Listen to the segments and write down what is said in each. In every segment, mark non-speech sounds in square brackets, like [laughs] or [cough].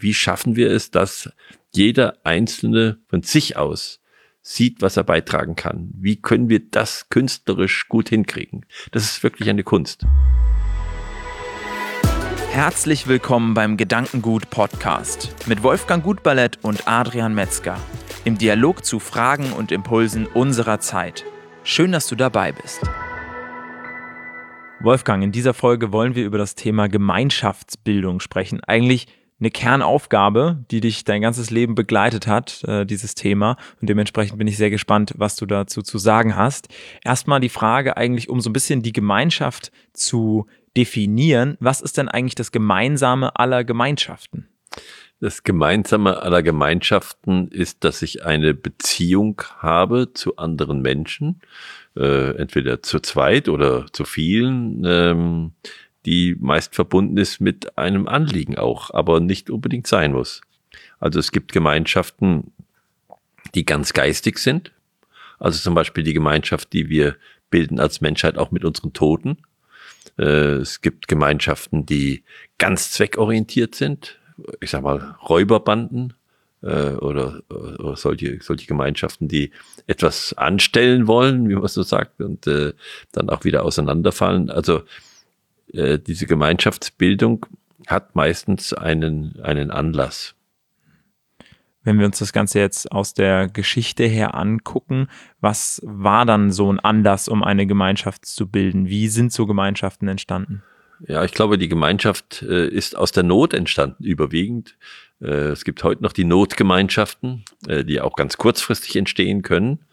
wie schaffen wir es, dass jeder Einzelne von sich aus sieht, was er beitragen kann? Wie können wir das künstlerisch gut hinkriegen? Das ist wirklich eine Kunst. Herzlich willkommen beim Gedankengut Podcast mit Wolfgang Gutballett und Adrian Metzger im Dialog zu Fragen und Impulsen unserer Zeit. Schön, dass du dabei bist. Wolfgang, in dieser Folge wollen wir über das Thema Gemeinschaftsbildung sprechen. Eigentlich eine Kernaufgabe, die dich dein ganzes Leben begleitet hat, äh, dieses Thema. Und dementsprechend bin ich sehr gespannt, was du dazu zu sagen hast. Erstmal die Frage eigentlich, um so ein bisschen die Gemeinschaft zu definieren. Was ist denn eigentlich das Gemeinsame aller Gemeinschaften? Das Gemeinsame aller Gemeinschaften ist, dass ich eine Beziehung habe zu anderen Menschen, äh, entweder zu zweit oder zu vielen, ähm, die meist verbunden ist mit einem Anliegen auch, aber nicht unbedingt sein muss. Also es gibt Gemeinschaften, die ganz geistig sind. Also zum Beispiel die Gemeinschaft, die wir bilden als Menschheit auch mit unseren Toten. Äh, es gibt Gemeinschaften, die ganz zweckorientiert sind. Ich sag mal Räuberbanden äh, oder, oder solche, solche Gemeinschaften, die etwas anstellen wollen, wie man so sagt, und äh, dann auch wieder auseinanderfallen. Also äh, diese Gemeinschaftsbildung hat meistens einen, einen Anlass. Wenn wir uns das Ganze jetzt aus der Geschichte her angucken, was war dann so ein Anlass, um eine Gemeinschaft zu bilden? Wie sind so Gemeinschaften entstanden? Ja, ich glaube, die Gemeinschaft äh, ist aus der Not entstanden, überwiegend. Äh, es gibt heute noch die Notgemeinschaften, äh, die auch ganz kurzfristig entstehen können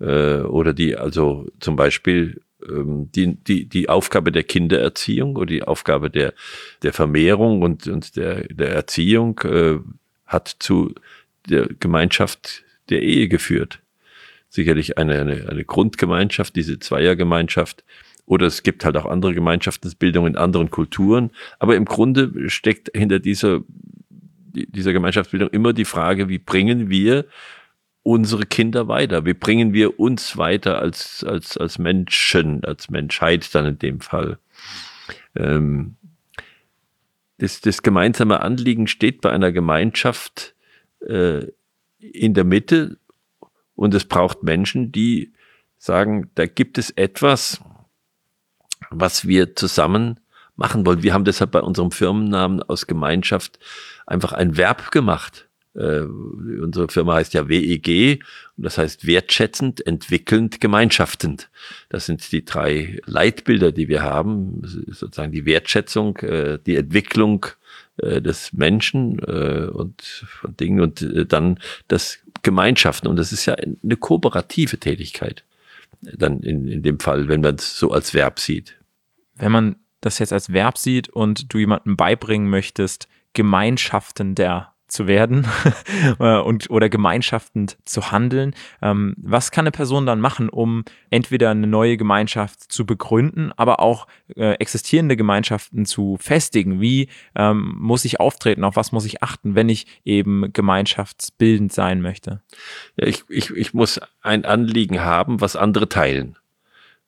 äh, oder die also zum Beispiel die, die, die Aufgabe der Kindererziehung oder die Aufgabe der, der Vermehrung und, und der, der Erziehung äh, hat zu der Gemeinschaft der Ehe geführt. Sicherlich eine, eine, eine Grundgemeinschaft, diese Zweiergemeinschaft. Oder es gibt halt auch andere Gemeinschaftsbildungen in anderen Kulturen. Aber im Grunde steckt hinter dieser, dieser Gemeinschaftsbildung immer die Frage, wie bringen wir unsere Kinder weiter? Wie bringen wir uns weiter als, als, als Menschen, als Menschheit dann in dem Fall? Ähm, das, das gemeinsame Anliegen steht bei einer Gemeinschaft äh, in der Mitte und es braucht Menschen, die sagen, da gibt es etwas, was wir zusammen machen wollen. Wir haben deshalb bei unserem Firmennamen aus Gemeinschaft einfach ein Verb gemacht. Äh, unsere Firma heißt ja WEG und das heißt wertschätzend, entwickelnd, gemeinschaftend. Das sind die drei Leitbilder, die wir haben, sozusagen die Wertschätzung, äh, die Entwicklung äh, des Menschen äh, und von Dingen und äh, dann das Gemeinschaften. Und das ist ja eine kooperative Tätigkeit. Dann in, in dem Fall, wenn man es so als Verb sieht. Wenn man das jetzt als Verb sieht und du jemandem beibringen möchtest, Gemeinschaften der zu werden [laughs] äh, und oder gemeinschaftend zu handeln. Ähm, was kann eine Person dann machen, um entweder eine neue Gemeinschaft zu begründen, aber auch äh, existierende Gemeinschaften zu festigen? Wie ähm, muss ich auftreten? Auf was muss ich achten, wenn ich eben gemeinschaftsbildend sein möchte? Ja, ich, ich, ich muss ein Anliegen haben, was andere teilen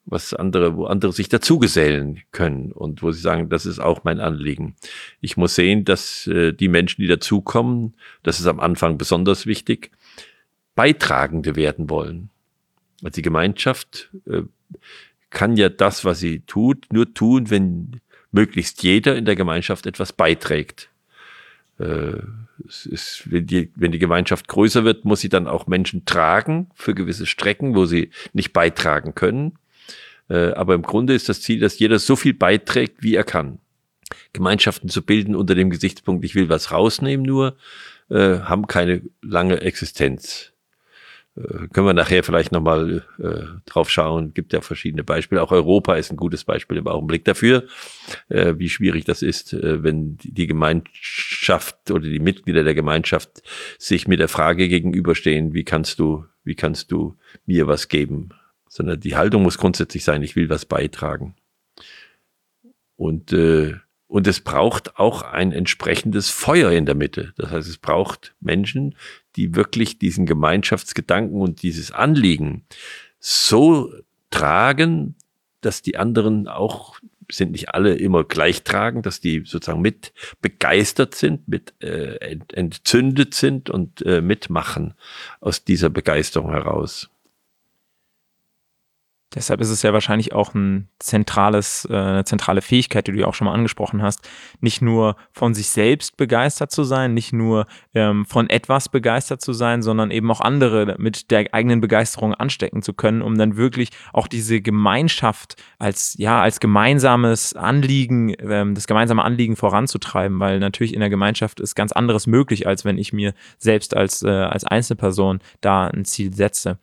was andere, wo andere sich dazugesellen können und wo sie sagen, das ist auch mein Anliegen. Ich muss sehen, dass äh, die Menschen, die dazukommen, das ist am Anfang besonders wichtig, Beitragende werden wollen. Also die Gemeinschaft äh, kann ja das, was sie tut, nur tun, wenn möglichst jeder in der Gemeinschaft etwas beiträgt. Äh, es ist, wenn, die, wenn die Gemeinschaft größer wird, muss sie dann auch Menschen tragen für gewisse Strecken, wo sie nicht beitragen können. Äh, aber im Grunde ist das Ziel, dass jeder so viel beiträgt, wie er kann. Gemeinschaften zu bilden unter dem Gesichtspunkt, ich will was rausnehmen nur, äh, haben keine lange Existenz. Äh, können wir nachher vielleicht nochmal äh, drauf schauen. Gibt ja verschiedene Beispiele. Auch Europa ist ein gutes Beispiel im Augenblick dafür, äh, wie schwierig das ist, äh, wenn die Gemeinschaft oder die Mitglieder der Gemeinschaft sich mit der Frage gegenüberstehen, wie kannst du, wie kannst du mir was geben? Sondern die Haltung muss grundsätzlich sein, ich will was beitragen. Und, äh, und es braucht auch ein entsprechendes Feuer in der Mitte. Das heißt, es braucht Menschen, die wirklich diesen Gemeinschaftsgedanken und dieses Anliegen so tragen, dass die anderen auch sind nicht alle immer gleichtragend, dass die sozusagen mit begeistert sind, mit äh, entzündet sind und äh, mitmachen aus dieser Begeisterung heraus. Deshalb ist es ja wahrscheinlich auch ein zentrales, äh, eine zentrale Fähigkeit, die du ja auch schon mal angesprochen hast, nicht nur von sich selbst begeistert zu sein, nicht nur ähm, von etwas begeistert zu sein, sondern eben auch andere mit der eigenen Begeisterung anstecken zu können, um dann wirklich auch diese Gemeinschaft als ja als gemeinsames Anliegen, ähm, das gemeinsame Anliegen voranzutreiben, weil natürlich in der Gemeinschaft ist ganz anderes möglich, als wenn ich mir selbst als äh, als Einzelperson da ein Ziel setze.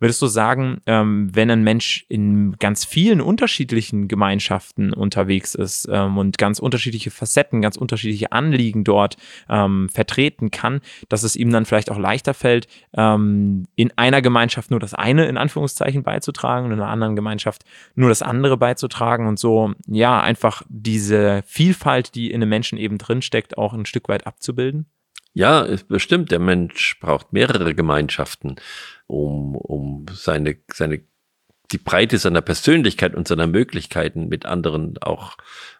Würdest du sagen, ähm, wenn ein Mensch in ganz vielen unterschiedlichen Gemeinschaften unterwegs ist ähm, und ganz unterschiedliche Facetten, ganz unterschiedliche Anliegen dort ähm, vertreten kann, dass es ihm dann vielleicht auch leichter fällt, ähm, in einer Gemeinschaft nur das eine in Anführungszeichen beizutragen und in einer anderen Gemeinschaft nur das andere beizutragen und so, ja, einfach diese Vielfalt, die in einem Menschen eben drinsteckt, auch ein Stück weit abzubilden? Ja, bestimmt. Der Mensch braucht mehrere Gemeinschaften um, um seine, seine, die Breite seiner Persönlichkeit und seiner Möglichkeiten mit anderen auch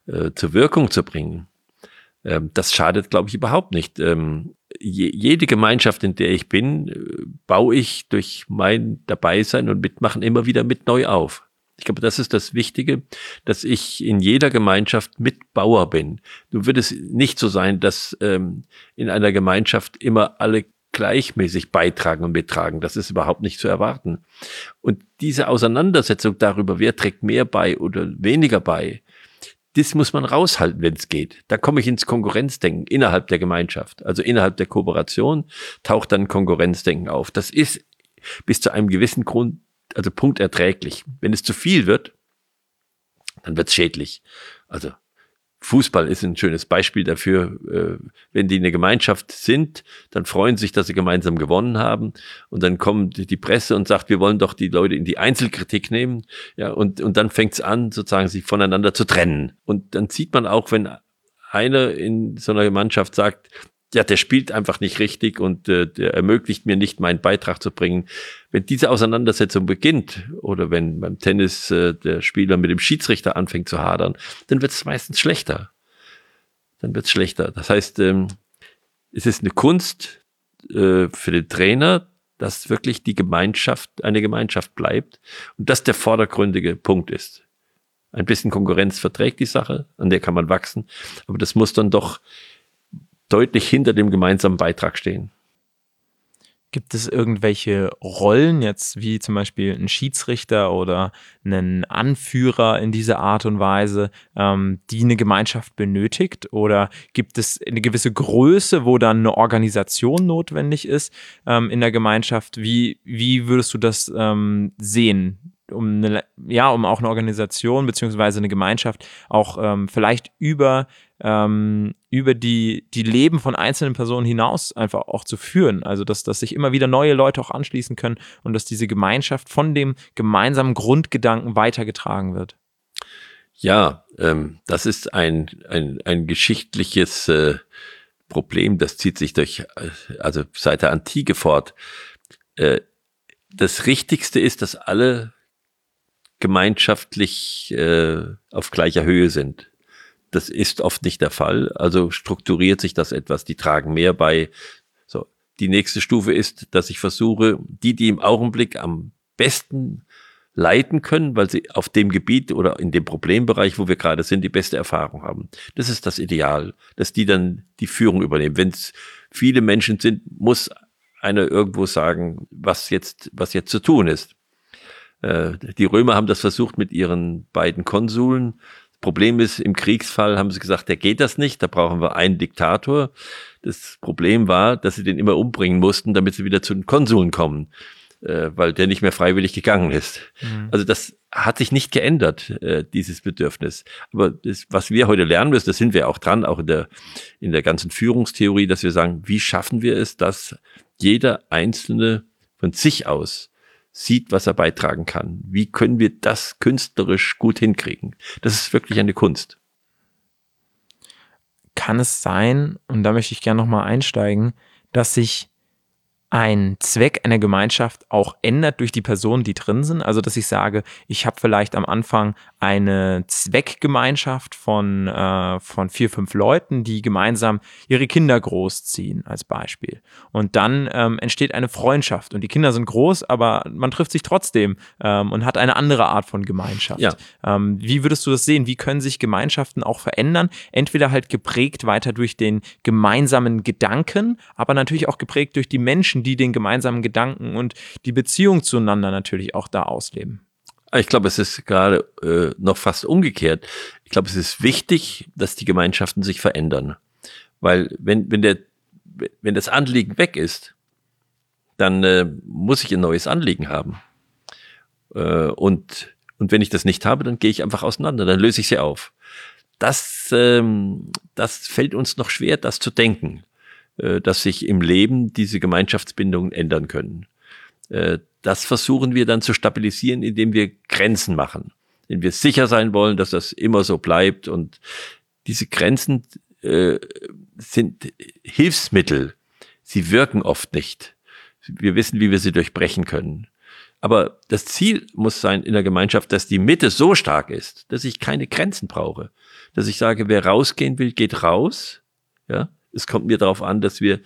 äh, zur Wirkung zu bringen. Ähm, das schadet, glaube ich, überhaupt nicht. Ähm, je, jede Gemeinschaft, in der ich bin, äh, baue ich durch mein Dabeisein und Mitmachen immer wieder mit neu auf. Ich glaube, das ist das Wichtige, dass ich in jeder Gemeinschaft Mitbauer bin. Du wird es nicht so sein, dass ähm, in einer Gemeinschaft immer alle gleichmäßig beitragen und mittragen. Das ist überhaupt nicht zu erwarten. Und diese Auseinandersetzung darüber, wer trägt mehr bei oder weniger bei, das muss man raushalten, wenn es geht. Da komme ich ins Konkurrenzdenken innerhalb der Gemeinschaft. Also innerhalb der Kooperation taucht dann Konkurrenzdenken auf. Das ist bis zu einem gewissen Grund, also Punkt erträglich. Wenn es zu viel wird, dann wird es schädlich. Also Fußball ist ein schönes Beispiel dafür. Äh, wenn die eine Gemeinschaft sind, dann freuen sich, dass sie gemeinsam gewonnen haben. Und dann kommt die Presse und sagt, wir wollen doch die Leute in die Einzelkritik nehmen. Ja, und, und dann fängt es an, sozusagen sich voneinander zu trennen. Und dann sieht man auch, wenn einer in so einer Mannschaft sagt, ja, der spielt einfach nicht richtig und äh, der ermöglicht mir nicht, meinen Beitrag zu bringen. Wenn diese Auseinandersetzung beginnt oder wenn beim Tennis äh, der Spieler mit dem Schiedsrichter anfängt zu hadern, dann wird es meistens schlechter. Dann wird es schlechter. Das heißt, ähm, es ist eine Kunst äh, für den Trainer, dass wirklich die Gemeinschaft eine Gemeinschaft bleibt und das der vordergründige Punkt ist. Ein bisschen Konkurrenz verträgt die Sache, an der kann man wachsen, aber das muss dann doch deutlich hinter dem gemeinsamen Beitrag stehen. Gibt es irgendwelche Rollen, jetzt wie zum Beispiel ein Schiedsrichter oder einen Anführer in dieser Art und Weise, ähm, die eine Gemeinschaft benötigt? Oder gibt es eine gewisse Größe, wo dann eine Organisation notwendig ist ähm, in der Gemeinschaft? Wie, wie würdest du das ähm, sehen? Um eine, ja, um auch eine Organisation beziehungsweise eine Gemeinschaft auch ähm, vielleicht über ähm, über die, die Leben von einzelnen Personen hinaus einfach auch zu führen. Also, dass, dass sich immer wieder neue Leute auch anschließen können und dass diese Gemeinschaft von dem gemeinsamen Grundgedanken weitergetragen wird. Ja, ähm, das ist ein, ein, ein geschichtliches äh, Problem, das zieht sich durch, äh, also seit der Antike fort. Äh, das Richtigste ist, dass alle gemeinschaftlich äh, auf gleicher Höhe sind. Das ist oft nicht der Fall. Also strukturiert sich das etwas. Die tragen mehr bei. So. Die nächste Stufe ist, dass ich versuche, die, die im Augenblick am besten leiten können, weil sie auf dem Gebiet oder in dem Problembereich, wo wir gerade sind, die beste Erfahrung haben. Das ist das Ideal, dass die dann die Führung übernehmen. Wenn es viele Menschen sind, muss einer irgendwo sagen, was jetzt, was jetzt zu tun ist. Äh, die Römer haben das versucht mit ihren beiden Konsuln. Problem ist, im Kriegsfall haben sie gesagt, der geht das nicht, da brauchen wir einen Diktator. Das Problem war, dass sie den immer umbringen mussten, damit sie wieder zu den Konsuln kommen, äh, weil der nicht mehr freiwillig gegangen ist. Mhm. Also das hat sich nicht geändert, äh, dieses Bedürfnis. Aber das, was wir heute lernen müssen, das sind wir auch dran, auch in der, in der ganzen Führungstheorie, dass wir sagen, wie schaffen wir es, dass jeder Einzelne von sich aus sieht, was er beitragen kann. Wie können wir das künstlerisch gut hinkriegen? Das ist wirklich eine Kunst. Kann es sein, und da möchte ich gerne nochmal einsteigen, dass sich ein Zweck einer Gemeinschaft auch ändert durch die Personen, die drin sind. Also dass ich sage, ich habe vielleicht am Anfang eine Zweckgemeinschaft von, äh, von vier, fünf Leuten, die gemeinsam ihre Kinder großziehen, als Beispiel. Und dann ähm, entsteht eine Freundschaft und die Kinder sind groß, aber man trifft sich trotzdem ähm, und hat eine andere Art von Gemeinschaft. Ja. Ähm, wie würdest du das sehen? Wie können sich Gemeinschaften auch verändern? Entweder halt geprägt weiter durch den gemeinsamen Gedanken, aber natürlich auch geprägt durch die Menschen, die den gemeinsamen Gedanken und die Beziehung zueinander natürlich auch da ausleben. Ich glaube, es ist gerade äh, noch fast umgekehrt. Ich glaube, es ist wichtig, dass die Gemeinschaften sich verändern. Weil wenn, wenn, der, wenn das Anliegen weg ist, dann äh, muss ich ein neues Anliegen haben. Äh, und, und wenn ich das nicht habe, dann gehe ich einfach auseinander, dann löse ich sie auf. Das, ähm, das fällt uns noch schwer, das zu denken, dass sich im Leben diese Gemeinschaftsbindungen ändern können. Äh, das versuchen wir dann zu stabilisieren, indem wir Grenzen machen, indem wir sicher sein wollen, dass das immer so bleibt. Und diese Grenzen äh, sind Hilfsmittel. Sie wirken oft nicht. Wir wissen, wie wir sie durchbrechen können. Aber das Ziel muss sein in der Gemeinschaft, dass die Mitte so stark ist, dass ich keine Grenzen brauche. Dass ich sage, wer rausgehen will, geht raus. Ja, es kommt mir darauf an, dass wir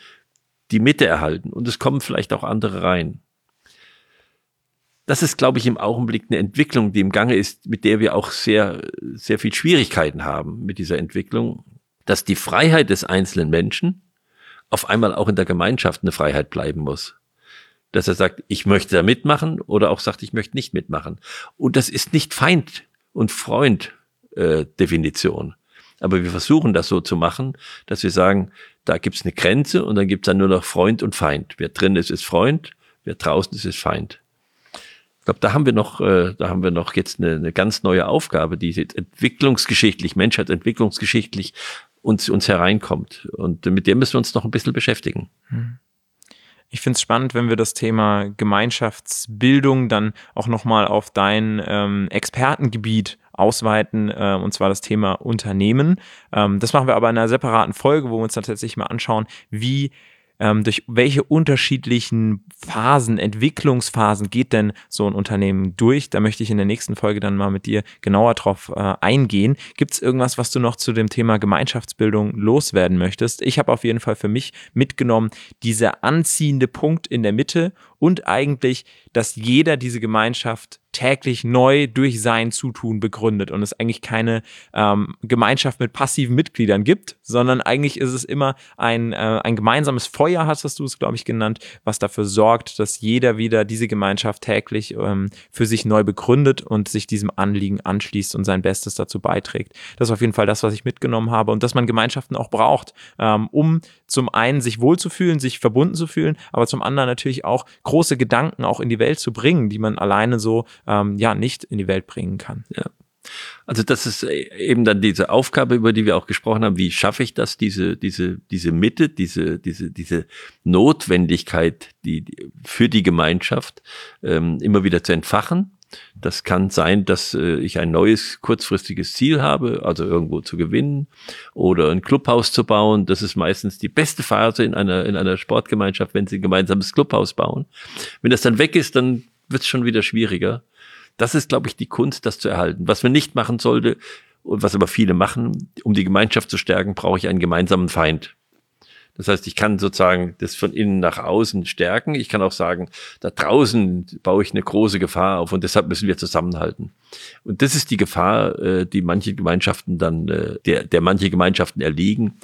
die Mitte erhalten und es kommen vielleicht auch andere rein das ist, glaube ich, im Augenblick eine Entwicklung, die im Gange ist, mit der wir auch sehr, sehr viel Schwierigkeiten haben mit dieser Entwicklung, dass die Freiheit des einzelnen Menschen auf einmal auch in der Gemeinschaft eine Freiheit bleiben muss. Dass er sagt, ich möchte da mitmachen oder auch sagt, ich möchte nicht mitmachen. Und das ist nicht Feind und Freund äh, Definition. Aber wir versuchen das so zu machen, dass wir sagen, da gibt's eine Grenze und dann gibt's dann nur noch Freund und Feind. Wer drin ist, ist Freund, wer draußen ist, ist Feind. Ich glaube, da haben wir noch, äh, da haben wir noch jetzt eine, eine ganz neue Aufgabe, die jetzt entwicklungsgeschichtlich, Menschheitsentwicklungsgeschichtlich uns, uns hereinkommt. Und mit der müssen wir uns noch ein bisschen beschäftigen. Hm. Ich finde es spannend, wenn wir das Thema Gemeinschaftsbildung dann auch nochmal auf dein ähm, Expertengebiet ausweiten, äh, und zwar das Thema Unternehmen. Ähm, das machen wir aber in einer separaten Folge, wo wir uns tatsächlich mal anschauen, wie ähm, durch welche unterschiedlichen Phasen, Entwicklungsphasen geht denn so ein Unternehmen durch? Da möchte ich in der nächsten Folge dann mal mit dir genauer drauf äh, eingehen. Gibt es irgendwas, was du noch zu dem Thema Gemeinschaftsbildung loswerden möchtest? Ich habe auf jeden Fall für mich mitgenommen, dieser anziehende Punkt in der Mitte und eigentlich, dass jeder diese Gemeinschaft täglich neu durch sein Zutun begründet und es eigentlich keine ähm, Gemeinschaft mit passiven Mitgliedern gibt, sondern eigentlich ist es immer ein, äh, ein gemeinsames Feuer, hast du es, glaube ich, genannt, was dafür sorgt, dass jeder wieder diese Gemeinschaft täglich ähm, für sich neu begründet und sich diesem Anliegen anschließt und sein Bestes dazu beiträgt. Das ist auf jeden Fall das, was ich mitgenommen habe und dass man Gemeinschaften auch braucht, ähm, um zum einen sich wohlzufühlen, sich verbunden zu fühlen, aber zum anderen natürlich auch große Gedanken auch in die Welt zu bringen, die man alleine so ähm, ja nicht in die Welt bringen kann. Ja. Also das ist eben dann diese Aufgabe, über die wir auch gesprochen haben. Wie schaffe ich das, diese, diese, diese Mitte, diese, diese, diese Notwendigkeit, die, die für die Gemeinschaft ähm, immer wieder zu entfachen das kann sein, dass äh, ich ein neues kurzfristiges Ziel habe, also irgendwo zu gewinnen oder ein Clubhaus zu bauen. Das ist meistens die beste Phase in einer, in einer Sportgemeinschaft, wenn sie ein gemeinsames Clubhaus bauen. Wenn das dann weg ist, dann wird es schon wieder schwieriger. Das ist, glaube ich, die Kunst, das zu erhalten. Was man nicht machen sollte und was aber viele machen, um die Gemeinschaft zu stärken, brauche ich einen gemeinsamen Feind. Das heißt, ich kann sozusagen das von innen nach außen stärken. Ich kann auch sagen, da draußen baue ich eine große Gefahr auf und deshalb müssen wir zusammenhalten. Und das ist die Gefahr, äh, die manche Gemeinschaften dann, äh, der, der manche Gemeinschaften erliegen.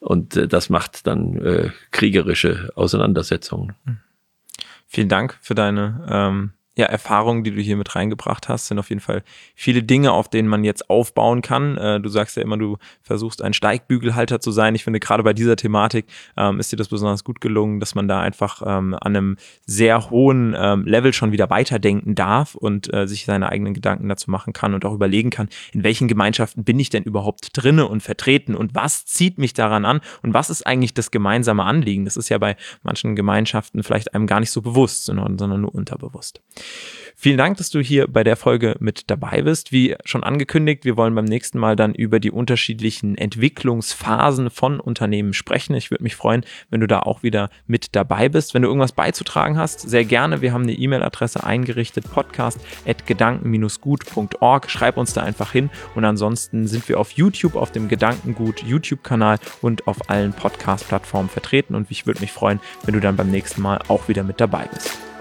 Und äh, das macht dann kriegerische Auseinandersetzungen. Vielen Dank für deine ähm ja, Erfahrungen, die du hier mit reingebracht hast, sind auf jeden Fall viele Dinge, auf denen man jetzt aufbauen kann. Äh, du sagst ja immer, du versuchst ein Steigbügelhalter zu sein. Ich finde, gerade bei dieser Thematik ähm, ist dir das besonders gut gelungen, dass man da einfach ähm, an einem sehr hohen ähm, Level schon wieder weiterdenken darf und äh, sich seine eigenen Gedanken dazu machen kann und auch überlegen kann, in welchen Gemeinschaften bin ich denn überhaupt drinne und vertreten und was zieht mich daran an und was ist eigentlich das gemeinsame Anliegen? Das ist ja bei manchen Gemeinschaften vielleicht einem gar nicht so bewusst, sondern, sondern nur unterbewusst. Vielen Dank, dass du hier bei der Folge mit dabei bist. Wie schon angekündigt, wir wollen beim nächsten Mal dann über die unterschiedlichen Entwicklungsphasen von Unternehmen sprechen. Ich würde mich freuen, wenn du da auch wieder mit dabei bist. Wenn du irgendwas beizutragen hast, sehr gerne. Wir haben eine E-Mail-Adresse eingerichtet, podcast.gedanken-gut.org. Schreib uns da einfach hin. Und ansonsten sind wir auf YouTube, auf dem Gedankengut YouTube-Kanal und auf allen Podcast-Plattformen vertreten. Und ich würde mich freuen, wenn du dann beim nächsten Mal auch wieder mit dabei bist.